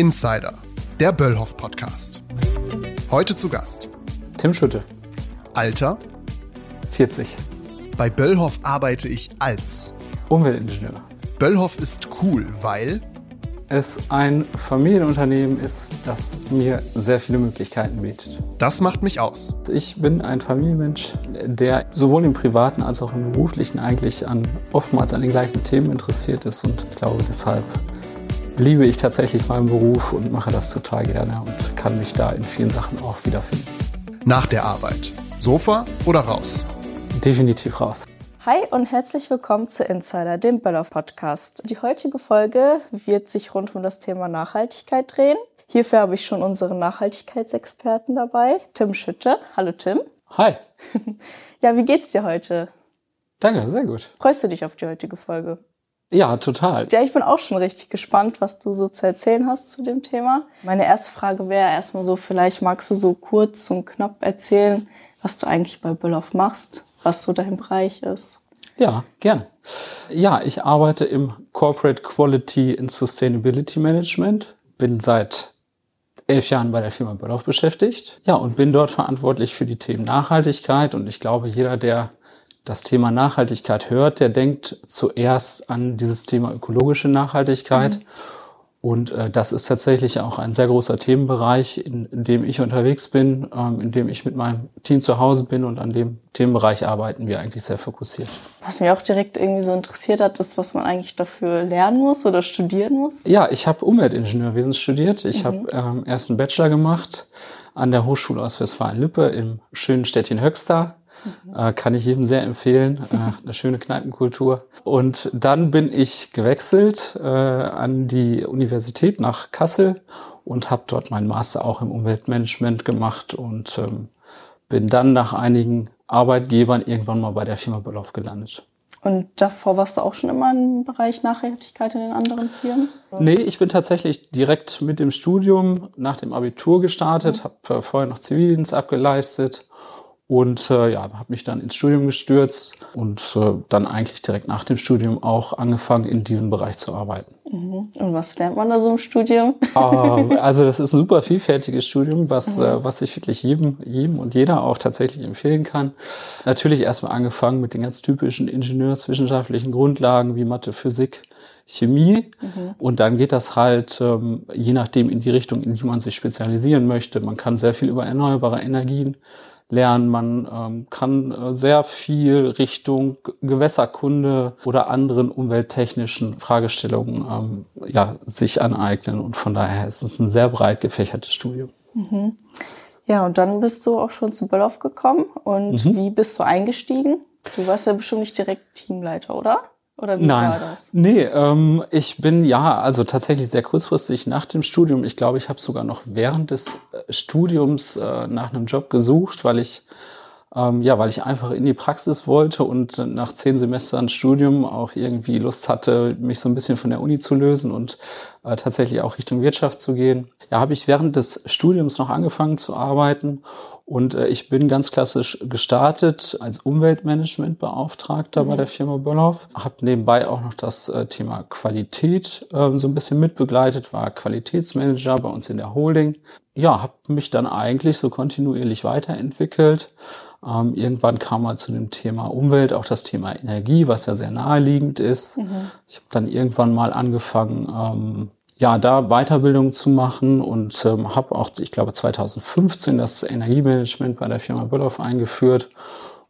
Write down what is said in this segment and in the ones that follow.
Insider, der Böllhoff Podcast. Heute zu Gast Tim Schütte, Alter. 40, Bei Böllhoff arbeite ich als. Umweltingenieur. Böllhoff ist cool, weil Es ein Familienunternehmen ist, das mir sehr viele Möglichkeiten bietet. das macht mich aus. Ich bin ein Familienmensch, der sowohl im privaten als auch im beruflichen eigentlich an, oftmals an den gleichen Themen interessiert ist und ich glaube deshalb liebe ich tatsächlich meinen Beruf und mache das total gerne und kann mich da in vielen Sachen auch wiederfinden. Nach der Arbeit. Sofa oder raus? Definitiv raus. Hi und herzlich willkommen zu Insider, dem Böller Podcast. Die heutige Folge wird sich rund um das Thema Nachhaltigkeit drehen. Hierfür habe ich schon unseren Nachhaltigkeitsexperten dabei, Tim Schütte. Hallo Tim. Hi. Ja, wie geht's dir heute? Danke, sehr gut. Freust du dich auf die heutige Folge? Ja, total. Ja, ich bin auch schon richtig gespannt, was du so zu erzählen hast zu dem Thema. Meine erste Frage wäre erstmal so, vielleicht magst du so kurz und knapp erzählen, was du eigentlich bei Böllhoff machst, was so dein Bereich ist. Ja, gerne. Ja, ich arbeite im Corporate Quality and Sustainability Management, bin seit elf Jahren bei der Firma Böllhoff beschäftigt. Ja, und bin dort verantwortlich für die Themen Nachhaltigkeit. Und ich glaube, jeder, der das Thema Nachhaltigkeit hört, der denkt zuerst an dieses Thema ökologische Nachhaltigkeit. Und äh, das ist tatsächlich auch ein sehr großer Themenbereich, in, in dem ich unterwegs bin, ähm, in dem ich mit meinem Team zu Hause bin und an dem Themenbereich arbeiten wir eigentlich sehr fokussiert. Was mich auch direkt irgendwie so interessiert hat, ist, was man eigentlich dafür lernen muss oder studieren muss. Ja, ich habe Umweltingenieurwesen studiert. Ich habe ähm, erst einen Bachelor gemacht an der Hochschule aus Westfalen-Lippe im schönen Städtchen Höxter. Äh, kann ich jedem sehr empfehlen. Äh, eine schöne Kneipenkultur. Und dann bin ich gewechselt äh, an die Universität nach Kassel und habe dort meinen Master auch im Umweltmanagement gemacht und ähm, bin dann nach einigen Arbeitgebern irgendwann mal bei der Firma Böllhoff gelandet. Und davor warst du auch schon immer im Bereich Nachhaltigkeit in den anderen Firmen? Nee, ich bin tatsächlich direkt mit dem Studium nach dem Abitur gestartet, habe äh, vorher noch Zivildienst abgeleistet und äh, ja, habe mich dann ins Studium gestürzt und äh, dann eigentlich direkt nach dem Studium auch angefangen, in diesem Bereich zu arbeiten. Und was lernt man da so im Studium? Äh, also das ist ein super vielfältiges Studium, was, äh, was ich wirklich jedem, jedem und jeder auch tatsächlich empfehlen kann. Natürlich erstmal angefangen mit den ganz typischen ingenieurswissenschaftlichen Grundlagen wie Mathe, Physik, Chemie. Und dann geht das halt ähm, je nachdem in die Richtung, in die man sich spezialisieren möchte. Man kann sehr viel über erneuerbare Energien lernen. Man ähm, kann äh, sehr viel Richtung Gewässerkunde oder anderen umwelttechnischen Fragestellungen ähm, ja, sich aneignen. Und von daher ist es ein sehr breit gefächertes Studium. Ja, und dann bist du auch schon zu Böllhoff gekommen. Und Mhm. wie bist du eingestiegen? Du warst ja bestimmt nicht direkt Teamleiter, oder? Oder wie Nein, war das? nee, ähm, ich bin ja, also tatsächlich sehr kurzfristig nach dem Studium. Ich glaube, ich habe sogar noch während des äh, Studiums äh, nach einem Job gesucht, weil ich ähm, ja, weil ich einfach in die Praxis wollte und nach zehn Semestern Studium auch irgendwie Lust hatte, mich so ein bisschen von der Uni zu lösen und äh, tatsächlich auch Richtung Wirtschaft zu gehen. Ja, habe ich während des Studiums noch angefangen zu arbeiten und äh, ich bin ganz klassisch gestartet als Umweltmanagementbeauftragter bei der Firma Böllhoff. Habe nebenbei auch noch das äh, Thema Qualität äh, so ein bisschen mitbegleitet, war Qualitätsmanager bei uns in der Holding. Ja, habe mich dann eigentlich so kontinuierlich weiterentwickelt. Ähm, irgendwann kam mal zu dem Thema Umwelt auch das Thema Energie, was ja sehr naheliegend ist. Ich habe dann irgendwann mal angefangen, ähm, ja, da Weiterbildung zu machen und ähm, habe auch, ich glaube, 2015 das Energiemanagement bei der Firma Böllhoff eingeführt.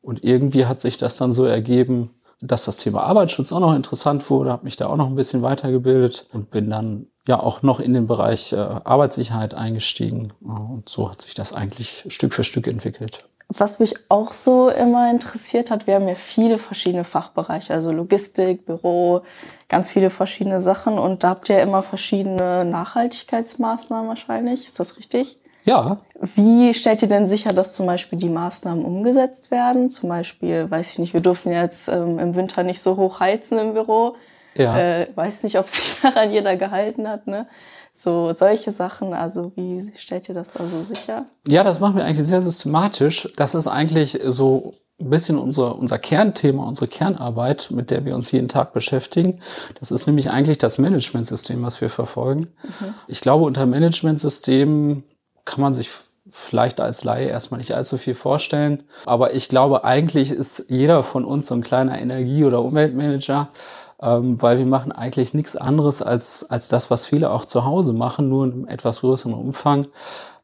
Und irgendwie hat sich das dann so ergeben, dass das Thema Arbeitsschutz auch noch interessant wurde, habe mich da auch noch ein bisschen weitergebildet und bin dann ja auch noch in den Bereich äh, Arbeitssicherheit eingestiegen. Äh, Und so hat sich das eigentlich Stück für Stück entwickelt. Was mich auch so immer interessiert hat, wir haben ja viele verschiedene Fachbereiche, also Logistik, Büro, ganz viele verschiedene Sachen. Und da habt ihr ja immer verschiedene Nachhaltigkeitsmaßnahmen wahrscheinlich. Ist das richtig? Ja, Wie stellt ihr denn sicher, dass zum Beispiel die Maßnahmen umgesetzt werden? Zum Beispiel, weiß ich nicht, wir dürfen jetzt ähm, im Winter nicht so hoch heizen im Büro. Ja. Äh, weiß nicht, ob sich daran jeder gehalten hat, ne? So solche Sachen. Also wie stellt ihr das da so sicher? Ja, das machen wir eigentlich sehr systematisch. Das ist eigentlich so ein bisschen unser, unser Kernthema, unsere Kernarbeit, mit der wir uns jeden Tag beschäftigen. Das ist nämlich eigentlich das Managementsystem, was wir verfolgen. Mhm. Ich glaube, unter Managementsystemen kann man sich vielleicht als Laie erstmal nicht allzu viel vorstellen. Aber ich glaube, eigentlich ist jeder von uns so ein kleiner Energie- oder Umweltmanager, ähm, weil wir machen eigentlich nichts anderes als, als das, was viele auch zu Hause machen, nur in einem etwas größeren Umfang.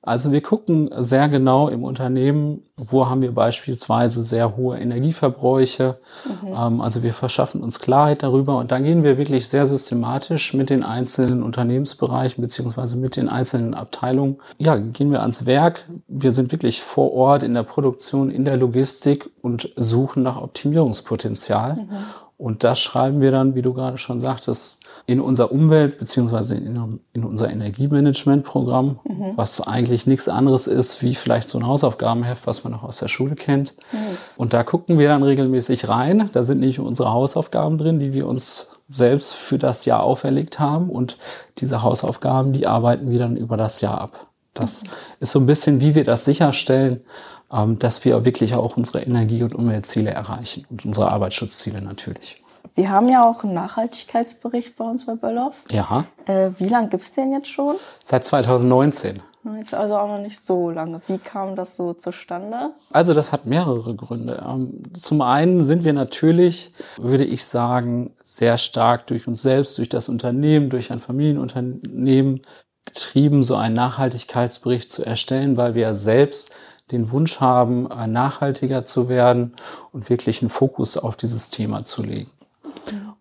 Also wir gucken sehr genau im Unternehmen, wo haben wir beispielsweise sehr hohe Energieverbräuche. Mhm. Ähm, also wir verschaffen uns Klarheit darüber und dann gehen wir wirklich sehr systematisch mit den einzelnen Unternehmensbereichen beziehungsweise mit den einzelnen Abteilungen. Ja, gehen wir ans Werk. Wir sind wirklich vor Ort in der Produktion, in der Logistik und suchen nach Optimierungspotenzial. Mhm. Und das schreiben wir dann, wie du gerade schon sagtest, in unser Umwelt- beziehungsweise in, in unser Energiemanagementprogramm, mhm. was eigentlich nichts anderes ist, wie vielleicht so ein Hausaufgabenheft, was man noch aus der Schule kennt. Mhm. Und da gucken wir dann regelmäßig rein. Da sind nicht unsere Hausaufgaben drin, die wir uns selbst für das Jahr auferlegt haben. Und diese Hausaufgaben, die arbeiten wir dann über das Jahr ab. Das ist so ein bisschen, wie wir das sicherstellen, ähm, dass wir wirklich auch unsere Energie- und Umweltziele erreichen und unsere Arbeitsschutzziele natürlich. Wir haben ja auch einen Nachhaltigkeitsbericht bei uns bei Böllhoff. Ja. Äh, wie lange gibt's den jetzt schon? Seit 2019. Ist also auch noch nicht so lange. Wie kam das so zustande? Also das hat mehrere Gründe. Ähm, zum einen sind wir natürlich, würde ich sagen, sehr stark durch uns selbst, durch das Unternehmen, durch ein Familienunternehmen getrieben, so einen Nachhaltigkeitsbericht zu erstellen, weil wir selbst den Wunsch haben, äh, nachhaltiger zu werden und wirklich einen Fokus auf dieses Thema zu legen.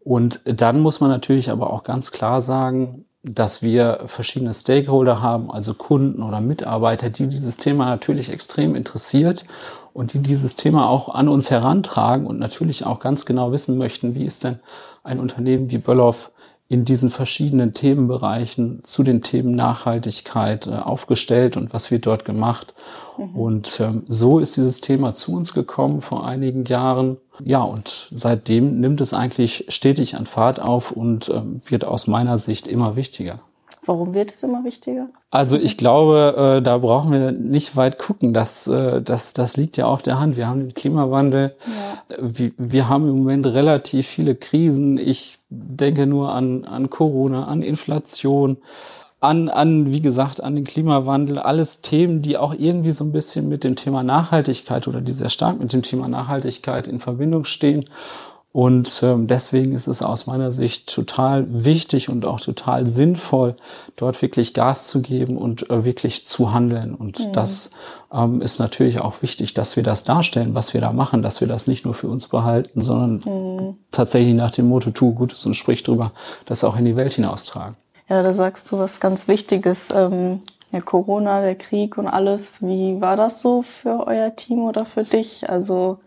Und dann muss man natürlich aber auch ganz klar sagen, dass wir verschiedene Stakeholder haben, also Kunden oder Mitarbeiter, die dieses Thema natürlich extrem interessiert und die dieses Thema auch an uns herantragen und natürlich auch ganz genau wissen möchten, wie ist denn ein Unternehmen wie Böllhoff in diesen verschiedenen Themenbereichen zu den Themen Nachhaltigkeit äh, aufgestellt und was wird dort gemacht. Mhm. Und ähm, so ist dieses Thema zu uns gekommen vor einigen Jahren. Ja, und seitdem nimmt es eigentlich stetig an Fahrt auf und ähm, wird aus meiner Sicht immer wichtiger. Warum wird es immer wichtiger? Also ich glaube, äh, da brauchen wir nicht weit gucken. Das, äh, das, das liegt ja auf der Hand. Wir haben den Klimawandel. Ja. Wir, wir haben im Moment relativ viele Krisen. Ich denke nur an, an Corona, an Inflation, an, an, wie gesagt, an den Klimawandel. Alles Themen, die auch irgendwie so ein bisschen mit dem Thema Nachhaltigkeit oder die sehr stark mit dem Thema Nachhaltigkeit in Verbindung stehen. Und ähm, deswegen ist es aus meiner Sicht total wichtig und auch total sinnvoll, dort wirklich Gas zu geben und äh, wirklich zu handeln. Und mhm. das ähm, ist natürlich auch wichtig, dass wir das darstellen, was wir da machen, dass wir das nicht nur für uns behalten, sondern mhm. tatsächlich nach dem Motto, tu Gutes und sprich drüber, das auch in die Welt hinaustragen. Ja, da sagst du was ganz Wichtiges. Ähm, ja, Corona, der Krieg und alles. Wie war das so für euer Team oder für dich? Also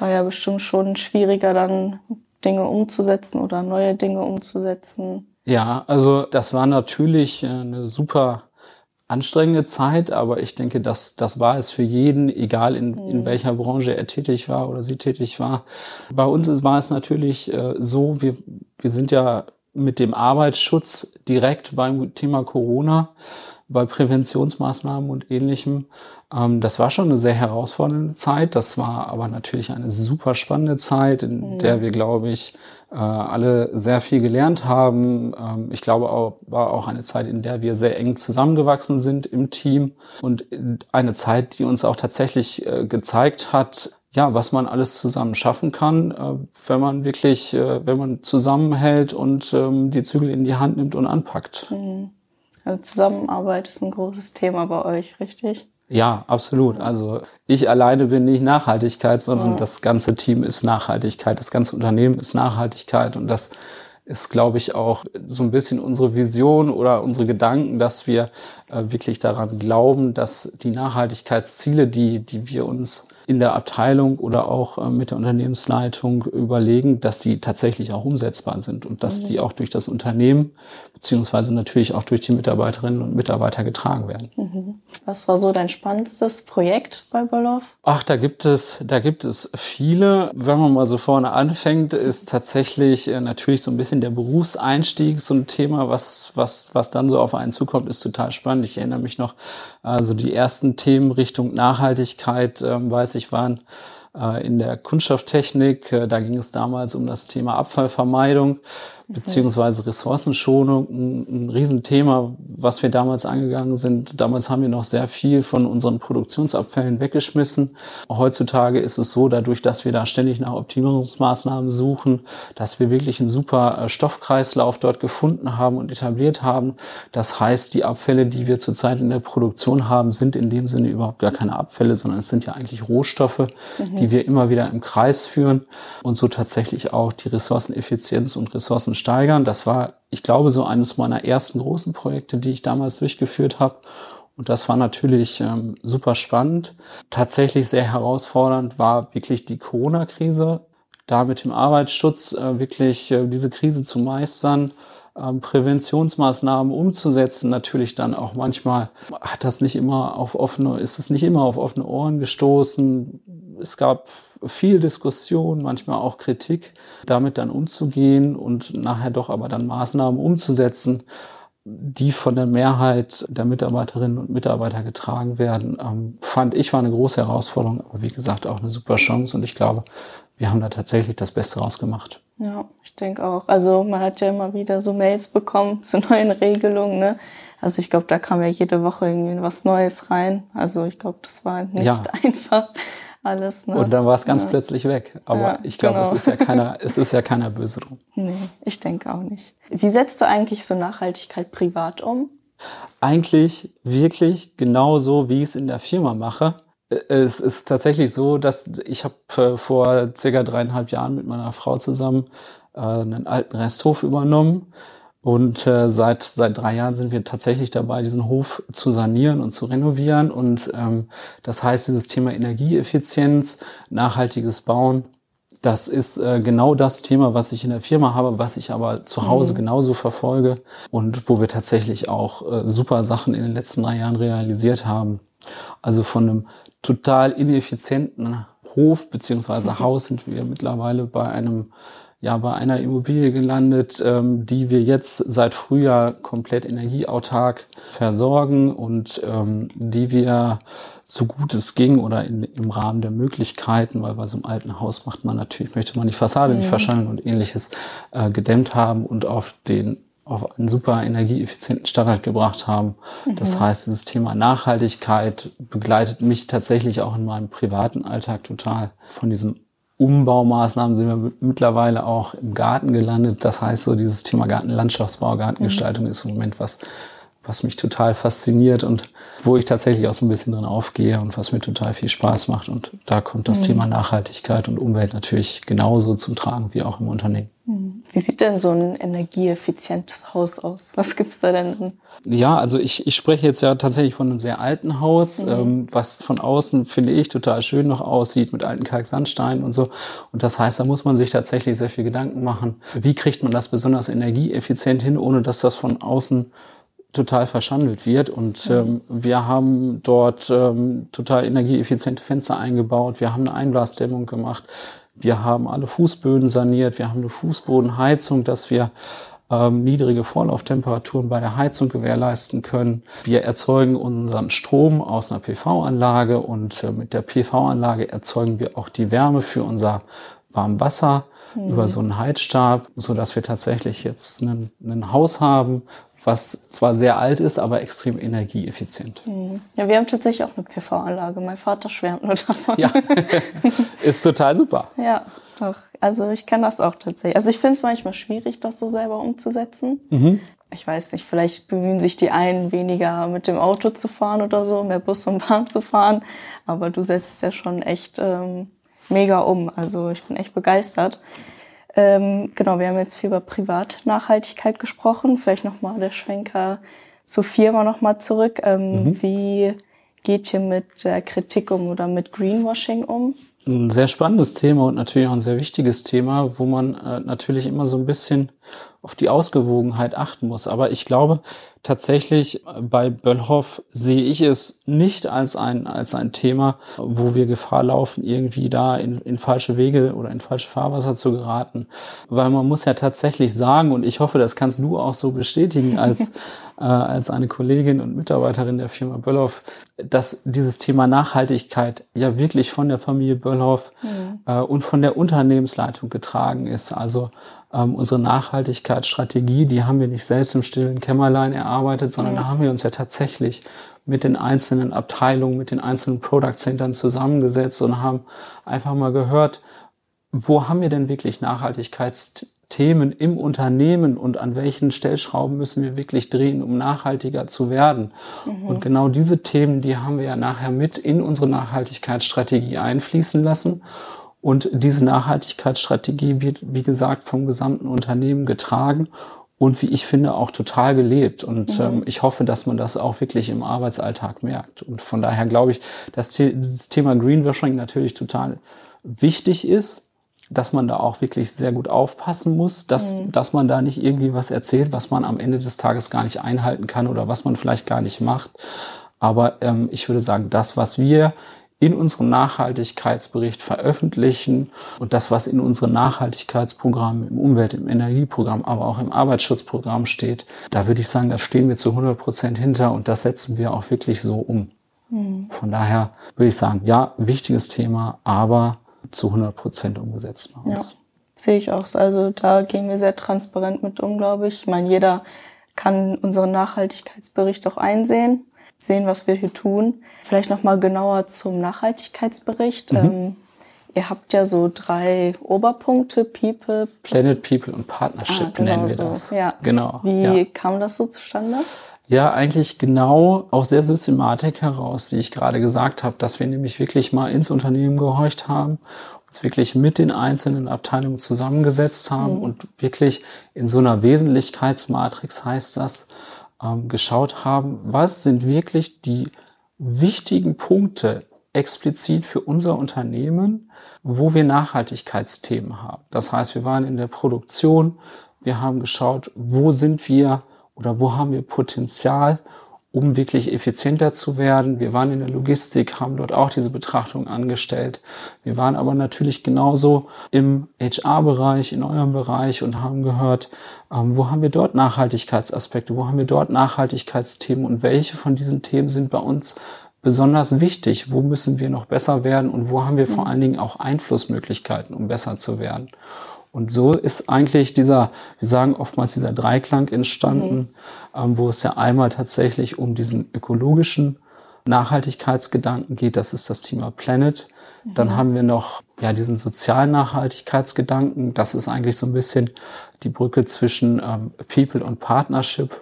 war ja bestimmt schon schwieriger, dann Dinge umzusetzen oder neue Dinge umzusetzen. Ja, also das war natürlich äh, eine super anstrengende Zeit, aber ich denke, dass das war es für jeden, egal in, in mhm. welcher Branche er tätig war oder sie tätig war. Bei uns war es natürlich äh, so, wir, wir sind ja mit dem Arbeitsschutz direkt beim Thema Corona bei Präventionsmaßnahmen und ähnlichem. Ähm, das war schon eine sehr herausfordernde Zeit. Das war aber natürlich eine super spannende Zeit, in mhm. der wir, glaube ich, äh, alle sehr viel gelernt haben. Ähm, ich glaube auch, war auch eine Zeit, in der wir sehr eng zusammengewachsen sind im Team und eine Zeit, die uns auch tatsächlich äh, gezeigt hat, ja, was man alles zusammen schaffen kann, äh, wenn man wirklich, äh, wenn man zusammenhält und ähm, die Zügel in die Hand nimmt und anpackt. Mhm. Also Zusammenarbeit ist ein großes Thema bei euch, richtig? Ja, absolut. Also ich alleine bin nicht Nachhaltigkeit, sondern ja. das ganze Team ist Nachhaltigkeit, das ganze Unternehmen ist Nachhaltigkeit und das ist, glaube ich, auch so ein bisschen unsere Vision oder unsere Gedanken, dass wir äh, wirklich daran glauben, dass die Nachhaltigkeitsziele, die, die wir uns in der Abteilung oder auch äh, mit der Unternehmensleitung überlegen, dass die tatsächlich auch umsetzbar sind und dass mhm. die auch durch das Unternehmen beziehungsweise natürlich auch durch die Mitarbeiterinnen und Mitarbeiter getragen werden. Mhm. Was war so dein spannendstes Projekt bei Boloff? Ach, da gibt es, da gibt es viele. Wenn man mal so vorne anfängt, ist tatsächlich äh, natürlich so ein bisschen der Berufseinstieg so ein Thema, was, was, was dann so auf einen zukommt, ist total spannend. Ich erinnere mich noch, also die ersten Themen Richtung Nachhaltigkeit, ähm, weiß ich, waren äh, in der Kunststofftechnik. Äh, da ging es damals um das Thema Abfallvermeidung beziehungsweise Ressourcenschonung. Ein, ein Riesenthema, was wir damals angegangen sind. Damals haben wir noch sehr viel von unseren Produktionsabfällen weggeschmissen. Heutzutage ist es so, dadurch, dass wir da ständig nach Optimierungsmaßnahmen suchen, dass wir wirklich einen super äh, Stoffkreislauf dort gefunden haben und etabliert haben. Das heißt, die Abfälle, die wir zurzeit in der Produktion haben, sind in dem Sinne überhaupt gar keine Abfälle, sondern es sind ja eigentlich Rohstoffe, mhm. die wir immer wieder im Kreis führen und so tatsächlich auch die Ressourceneffizienz und Ressourcen steigern. Das war, ich glaube, so eines meiner ersten großen Projekte, die ich damals durchgeführt habe. Und das war natürlich ähm, super spannend. Tatsächlich sehr herausfordernd war wirklich die Corona-Krise, da mit dem Arbeitsschutz äh, wirklich äh, diese Krise zu meistern ähm, Präventionsmaßnahmen umzusetzen. Natürlich dann auch manchmal hat das nicht immer auf offene, ist es nicht immer auf offene Ohren gestoßen. Es gab viel Diskussion, manchmal auch Kritik, damit dann umzugehen und nachher doch aber dann Maßnahmen umzusetzen, die von der Mehrheit der Mitarbeiterinnen und Mitarbeiter getragen werden, ähm, fand ich war eine große Herausforderung, aber wie gesagt auch eine super Chance und ich glaube, wir haben da tatsächlich das Beste rausgemacht. Ja, ich denke auch. Also man hat ja immer wieder so Mails bekommen zu neuen Regelungen. Ne? Also ich glaube, da kam ja jede Woche irgendwie was Neues rein. Also ich glaube, das war nicht ja. einfach alles. Ne? Und dann war es ganz ja. plötzlich weg. Aber ja, ich glaube, genau. es ist ja keiner, es ist ja keiner böse drum. Nee, ich denke auch nicht. Wie setzt du eigentlich so Nachhaltigkeit privat um? Eigentlich wirklich genauso, wie ich es in der Firma mache. Es ist tatsächlich so, dass ich habe vor circa dreieinhalb Jahren mit meiner Frau zusammen äh, einen alten Resthof übernommen. Und äh, seit, seit drei Jahren sind wir tatsächlich dabei, diesen Hof zu sanieren und zu renovieren. Und ähm, das heißt, dieses Thema Energieeffizienz, nachhaltiges Bauen, das ist äh, genau das Thema, was ich in der Firma habe, was ich aber zu Hause mhm. genauso verfolge und wo wir tatsächlich auch äh, super Sachen in den letzten drei Jahren realisiert haben. Also von einem total ineffizienten Hof beziehungsweise Haus sind wir mittlerweile bei einem ja bei einer Immobilie gelandet, ähm, die wir jetzt seit Frühjahr komplett energieautark versorgen und ähm, die wir so gut es ging oder in, im Rahmen der Möglichkeiten, weil bei so einem alten Haus macht man natürlich, möchte man die Fassade mhm. nicht verschandeln und ähnliches äh, gedämmt haben und auf den auf einen super energieeffizienten Standard gebracht haben. Mhm. Das heißt, dieses Thema Nachhaltigkeit begleitet mich tatsächlich auch in meinem privaten Alltag total. Von diesen Umbaumaßnahmen sind wir mittlerweile auch im Garten gelandet. Das heißt, so dieses Thema Gartenlandschaftsbau, Gartengestaltung mhm. ist im Moment was, was mich total fasziniert und wo ich tatsächlich auch so ein bisschen drin aufgehe und was mir total viel Spaß macht. Und da kommt das mhm. Thema Nachhaltigkeit und Umwelt natürlich genauso zum Tragen wie auch im Unternehmen. Mhm. Wie sieht denn so ein energieeffizientes Haus aus? Was gibt's da denn? Ja, also ich, ich spreche jetzt ja tatsächlich von einem sehr alten Haus, mhm. ähm, was von außen, finde ich, total schön noch aussieht mit alten Kalksandsteinen und so. Und das heißt, da muss man sich tatsächlich sehr viel Gedanken machen. Wie kriegt man das besonders energieeffizient hin, ohne dass das von außen total verschandelt wird. Und mhm. ähm, wir haben dort ähm, total energieeffiziente Fenster eingebaut. Wir haben eine Einblasdämmung gemacht. Wir haben alle Fußböden saniert. Wir haben eine Fußbodenheizung, dass wir ähm, niedrige Vorlauftemperaturen bei der Heizung gewährleisten können. Wir erzeugen unseren Strom aus einer PV-Anlage und äh, mit der PV-Anlage erzeugen wir auch die Wärme für unser Warmwasser mhm. über so einen Heizstab, so dass wir tatsächlich jetzt einen, einen Haus haben, was zwar sehr alt ist, aber extrem energieeffizient. Mhm. Ja, wir haben tatsächlich auch eine PV-Anlage. Mein Vater schwärmt nur davon. Ja, ist total super. Ja, doch. Also ich kenne das auch tatsächlich. Also ich finde es manchmal schwierig, das so selber umzusetzen. Mhm. Ich weiß nicht, vielleicht bemühen sich die einen weniger mit dem Auto zu fahren oder so, mehr Bus und Bahn zu fahren. Aber du setzt ja schon echt ähm, mega um. Also ich bin echt begeistert. Ähm, genau, wir haben jetzt viel über Privatnachhaltigkeit gesprochen. Vielleicht nochmal der Schwenker zur Firma nochmal zurück. Ähm, mhm. Wie geht ihr mit der Kritik um oder mit Greenwashing um? Ein sehr spannendes Thema und natürlich auch ein sehr wichtiges Thema, wo man äh, natürlich immer so ein bisschen auf die Ausgewogenheit achten muss. Aber ich glaube tatsächlich äh, bei Böllhoff sehe ich es nicht als ein, als ein Thema, wo wir Gefahr laufen, irgendwie da in, in falsche Wege oder in falsche Fahrwasser zu geraten. Weil man muss ja tatsächlich sagen, und ich hoffe, das kannst du auch so bestätigen als, äh, als eine Kollegin und Mitarbeiterin der Firma Böllhoff, dass dieses Thema Nachhaltigkeit ja wirklich von der Familie Böllhoff mhm. äh, und von der Unternehmensleitung getragen ist. Also ähm, unsere Nachhaltigkeitsstrategie, die haben wir nicht selbst im stillen Kämmerlein erarbeitet, sondern ja. da haben wir uns ja tatsächlich mit den einzelnen Abteilungen, mit den einzelnen Product Centern zusammengesetzt und haben einfach mal gehört, wo haben wir denn wirklich Nachhaltigkeitsthemen im Unternehmen und an welchen Stellschrauben müssen wir wirklich drehen, um nachhaltiger zu werden. Mhm. Und genau diese Themen, die haben wir ja nachher mit in unsere Nachhaltigkeitsstrategie einfließen lassen. Und diese Nachhaltigkeitsstrategie wird, wie gesagt, vom gesamten Unternehmen getragen und wie ich finde auch total gelebt. Und mhm. ähm, ich hoffe, dass man das auch wirklich im Arbeitsalltag merkt. Und von daher glaube ich, dass dieses Thema Greenwashing natürlich total wichtig ist, dass man da auch wirklich sehr gut aufpassen muss, dass, mhm. dass man da nicht irgendwie was erzählt, was man am Ende des Tages gar nicht einhalten kann oder was man vielleicht gar nicht macht. Aber ähm, ich würde sagen, das, was wir in unserem Nachhaltigkeitsbericht veröffentlichen und das, was in unserem Nachhaltigkeitsprogramm, im Umwelt-, im Energieprogramm, aber auch im Arbeitsschutzprogramm steht, da würde ich sagen, da stehen wir zu 100 Prozent hinter und das setzen wir auch wirklich so um. Mhm. Von daher würde ich sagen, ja, wichtiges Thema, aber zu 100 Prozent umgesetzt bei uns. Ja, sehe ich auch. Also da gehen wir sehr transparent mit um, glaube ich. Ich meine, jeder kann unseren Nachhaltigkeitsbericht auch einsehen sehen, was wir hier tun. Vielleicht noch mal genauer zum Nachhaltigkeitsbericht. Mhm. Ähm, ihr habt ja so drei Oberpunkte: People, Planet, People und Partnership ah, genau nennen wir so. das. Ja. Genau. Wie ja. kam das so zustande? Ja, eigentlich genau aus der Systematik heraus, die ich gerade gesagt habe, dass wir nämlich wirklich mal ins Unternehmen gehorcht haben, uns wirklich mit den einzelnen Abteilungen zusammengesetzt haben mhm. und wirklich in so einer Wesentlichkeitsmatrix heißt das, ähm, geschaut haben, was sind wirklich die wichtigen Punkte explizit für unser Unternehmen, wo wir Nachhaltigkeitsthemen haben. Das heißt, wir waren in der Produktion, wir haben geschaut, wo sind wir oder wo haben wir Potenzial um wirklich effizienter zu werden. Wir waren in der Logistik, haben dort auch diese Betrachtung angestellt. Wir waren aber natürlich genauso im HR-Bereich, in eurem Bereich und haben gehört, ähm, wo haben wir dort Nachhaltigkeitsaspekte, wo haben wir dort Nachhaltigkeitsthemen und welche von diesen Themen sind bei uns besonders wichtig, wo müssen wir noch besser werden und wo haben wir vor allen Dingen auch Einflussmöglichkeiten, um besser zu werden. Und so ist eigentlich dieser, wir sagen oftmals dieser Dreiklang entstanden, mhm. ähm, wo es ja einmal tatsächlich um diesen ökologischen Nachhaltigkeitsgedanken geht. Das ist das Thema Planet. Mhm. Dann haben wir noch ja diesen sozialen Nachhaltigkeitsgedanken. Das ist eigentlich so ein bisschen die Brücke zwischen ähm, People und Partnership,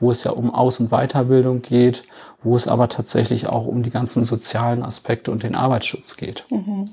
wo es ja um Aus- und Weiterbildung geht, wo es aber tatsächlich auch um die ganzen sozialen Aspekte und den Arbeitsschutz geht. Mhm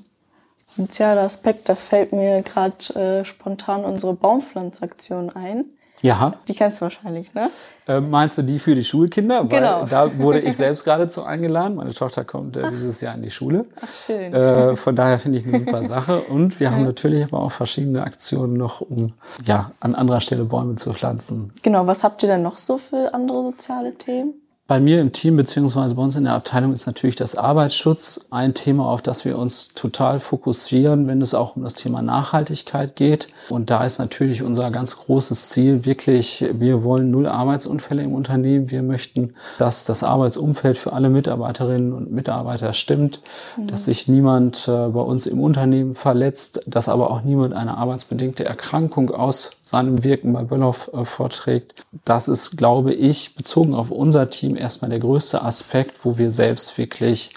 sozialer Aspekt, da fällt mir gerade äh, spontan unsere Baumpflanzaktion ein. Ja. Die kennst du wahrscheinlich, ne? Äh, meinst du die für die Schulkinder? Genau. Weil da wurde ich selbst geradezu eingeladen. Meine Tochter kommt äh, dieses Jahr in die Schule. Ach, schön. Äh, von daher finde ich eine super Sache. Und wir haben natürlich aber auch verschiedene Aktionen noch, um ja an anderer Stelle Bäume zu pflanzen. Genau. Was habt ihr denn noch so für andere soziale Themen? Bei mir im Team beziehungsweise bei uns in der Abteilung ist natürlich das Arbeitsschutz ein Thema, auf das wir uns total fokussieren, wenn es auch um das Thema Nachhaltigkeit geht. Und da ist natürlich unser ganz großes Ziel wirklich, wir wollen null Arbeitsunfälle im Unternehmen. Wir möchten, dass das Arbeitsumfeld für alle Mitarbeiterinnen und Mitarbeiter stimmt, mhm. dass sich niemand äh, bei uns im Unternehmen verletzt, dass aber auch niemand eine arbeitsbedingte Erkrankung aus seinem Wirken bei Böllhoff äh, vorträgt. Das ist, glaube ich, bezogen auf unser Team erstmal der größte Aspekt, wo wir selbst wirklich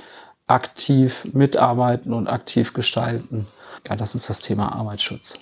aktiv mitarbeiten und aktiv gestalten. Ja, das ist das Thema Arbeitsschutz.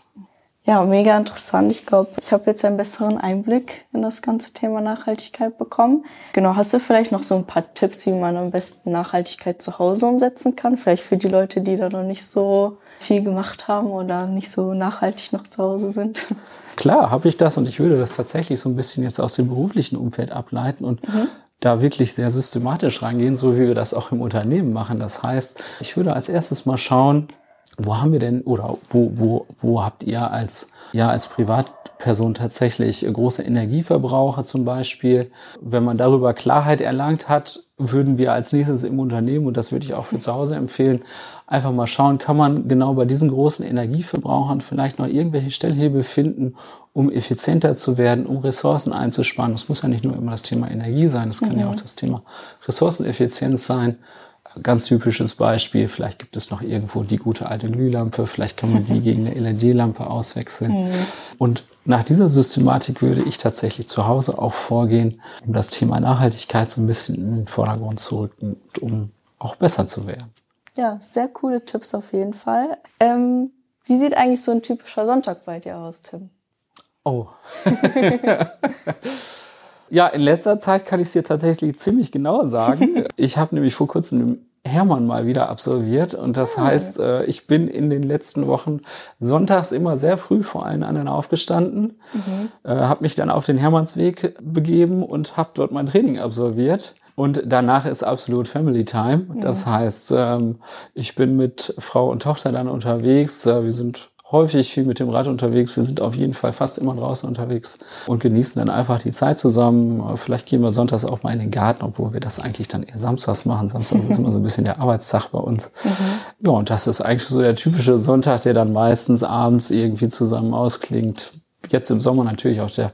Ja, mega interessant. Ich glaube, ich habe jetzt einen besseren Einblick in das ganze Thema Nachhaltigkeit bekommen. Genau, hast du vielleicht noch so ein paar Tipps, wie man am besten Nachhaltigkeit zu Hause umsetzen kann? Vielleicht für die Leute, die da noch nicht so viel gemacht haben oder nicht so nachhaltig noch zu Hause sind. Klar, habe ich das und ich würde das tatsächlich so ein bisschen jetzt aus dem beruflichen Umfeld ableiten und mhm da wirklich sehr systematisch rangehen, so wie wir das auch im Unternehmen machen. Das heißt, ich würde als erstes mal schauen, wo haben wir denn oder wo, wo, wo habt ihr als, ja, als Privatperson tatsächlich große Energieverbraucher zum Beispiel? Wenn man darüber Klarheit erlangt hat, würden wir als nächstes im Unternehmen, und das würde ich auch für zu Hause empfehlen, einfach mal schauen, kann man genau bei diesen großen Energieverbrauchern vielleicht noch irgendwelche Stellhebel finden, um effizienter zu werden, um Ressourcen einzusparen. Das muss ja nicht nur immer das Thema Energie sein, das kann mhm. ja auch das Thema Ressourceneffizienz sein ganz typisches Beispiel, vielleicht gibt es noch irgendwo die gute alte Glühlampe, vielleicht kann man die gegen eine LED-Lampe auswechseln. Mhm. Und nach dieser Systematik würde ich tatsächlich zu Hause auch vorgehen, um das Thema Nachhaltigkeit so ein bisschen in den Vordergrund zu rücken, um auch besser zu werden. Ja, sehr coole Tipps auf jeden Fall. Ähm, wie sieht eigentlich so ein typischer Sonntag bei dir aus, Tim? Oh. Ja, in letzter Zeit kann ich es dir tatsächlich ziemlich genau sagen. Ich habe nämlich vor kurzem Hermann mal wieder absolviert und das oh. heißt, äh, ich bin in den letzten Wochen sonntags immer sehr früh vor allen anderen aufgestanden, mhm. Äh, habe mich dann auf den Hermannsweg begeben und habe dort mein Training absolviert. Und danach ist absolut Family Time. Das heißt, ähm, ich bin mit Frau und Tochter dann unterwegs. Äh, wir sind häufig viel mit dem Rad unterwegs. Wir sind auf jeden Fall fast immer draußen unterwegs und genießen dann einfach die Zeit zusammen. Vielleicht gehen wir sonntags auch mal in den Garten, obwohl wir das eigentlich dann eher samstags machen. Samstag ist immer so ein bisschen der Arbeitstag bei uns. Mhm. Ja, und das ist eigentlich so der typische Sonntag, der dann meistens abends irgendwie zusammen ausklingt. Jetzt im Sommer natürlich auf der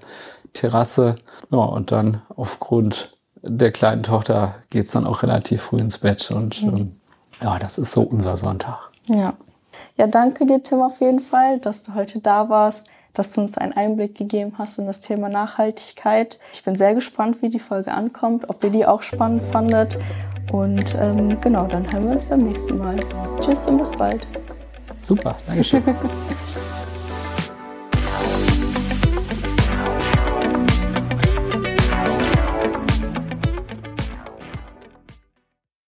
Terrasse. Ja, und dann aufgrund der kleinen Tochter geht's dann auch relativ früh ins Bett und mhm. ähm, ja, das ist so unser Sonntag. Ja. Ja, danke dir, Tim, auf jeden Fall, dass du heute da warst, dass du uns einen Einblick gegeben hast in das Thema Nachhaltigkeit. Ich bin sehr gespannt, wie die Folge ankommt, ob ihr die auch spannend fandet. Und ähm, genau, dann hören wir uns beim nächsten Mal. Tschüss und bis bald. Super, Dankeschön.